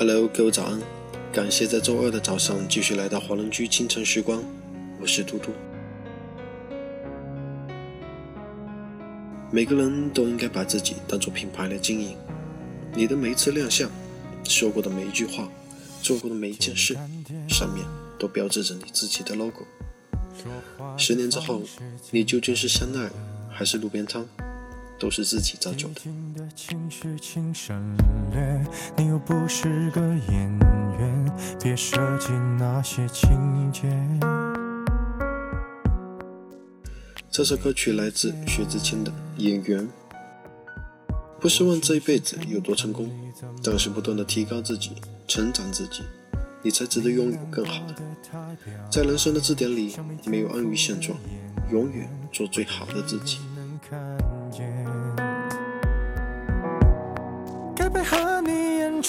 Hello，各位早安！感谢在周二的早上继续来到华人居清晨时光，我是嘟嘟。每个人都应该把自己当做品牌来经营，你的每一次亮相，说过的每一句话，做过的每一件事，上面都标志着你自己的 logo。十年之后，你究竟是香奈儿还是路边摊？都是自己造就的。这首歌曲来自薛之谦的《演员》。不是问这一辈子有多成功，但是不断的提高自己、成长自己，你才值得拥有更好的。在人生的字典里，没有安于现状，永远做最好的自己。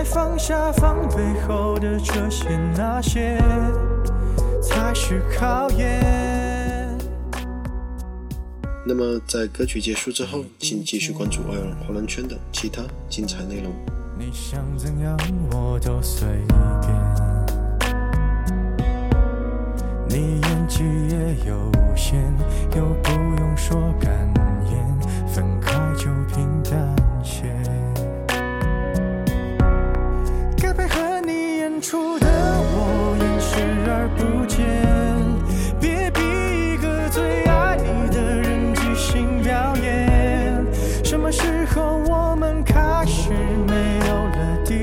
来当爱放下防备后的这些那些，才是考验。那么在歌曲结束之后，请继续关注爱尔华人圈的其他精彩内容。你想怎样我都随便，你演技也有限，又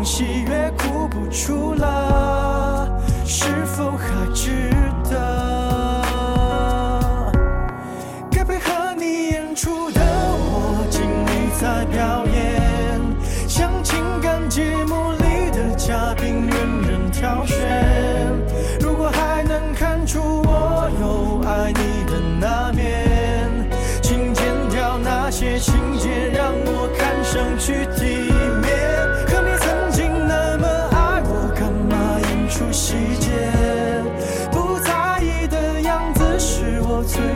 中场戏越哭不出来，到最。